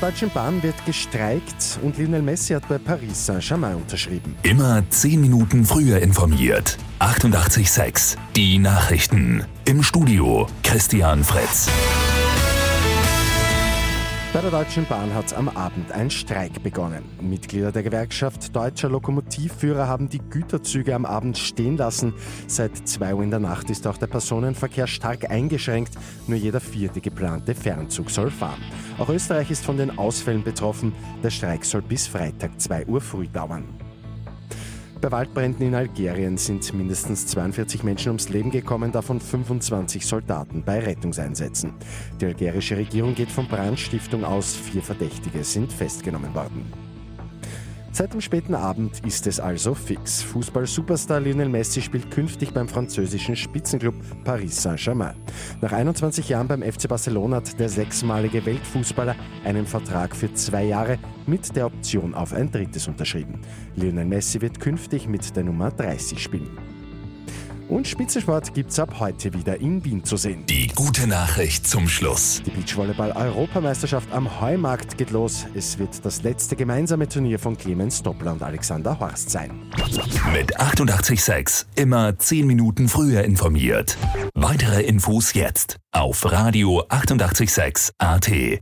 der Deutschen Bahn wird gestreikt und Lionel Messi hat bei Paris Saint-Germain unterschrieben. Immer 10 Minuten früher informiert. 88.6 Die Nachrichten. Im Studio Christian Fritz. Bei der Deutschen Bahn hat am Abend ein Streik begonnen. Mitglieder der Gewerkschaft Deutscher Lokomotivführer haben die Güterzüge am Abend stehen lassen. Seit 2 Uhr in der Nacht ist auch der Personenverkehr stark eingeschränkt. Nur jeder vierte geplante Fernzug soll fahren. Auch Österreich ist von den Ausfällen betroffen. Der Streik soll bis Freitag 2 Uhr früh dauern. Bei Waldbränden in Algerien sind mindestens 42 Menschen ums Leben gekommen, davon 25 Soldaten bei Rettungseinsätzen. Die algerische Regierung geht von Brandstiftung aus, vier Verdächtige sind festgenommen worden. Seit dem späten Abend ist es also fix. Fußball-Superstar Lionel Messi spielt künftig beim französischen Spitzenklub Paris Saint-Germain. Nach 21 Jahren beim FC Barcelona hat der sechsmalige Weltfußballer einen Vertrag für zwei Jahre mit der Option auf ein drittes unterschrieben. Lionel Messi wird künftig mit der Nummer 30 spielen. Und Spitzensport gibt's ab heute wieder in Wien zu sehen. Die gute Nachricht zum Schluss. Die Beachvolleyball-Europameisterschaft am Heumarkt geht los. Es wird das letzte gemeinsame Turnier von Clemens Doppler und Alexander Horst sein. Mit 886 immer 10 Minuten früher informiert. Weitere Infos jetzt auf Radio 886 AT.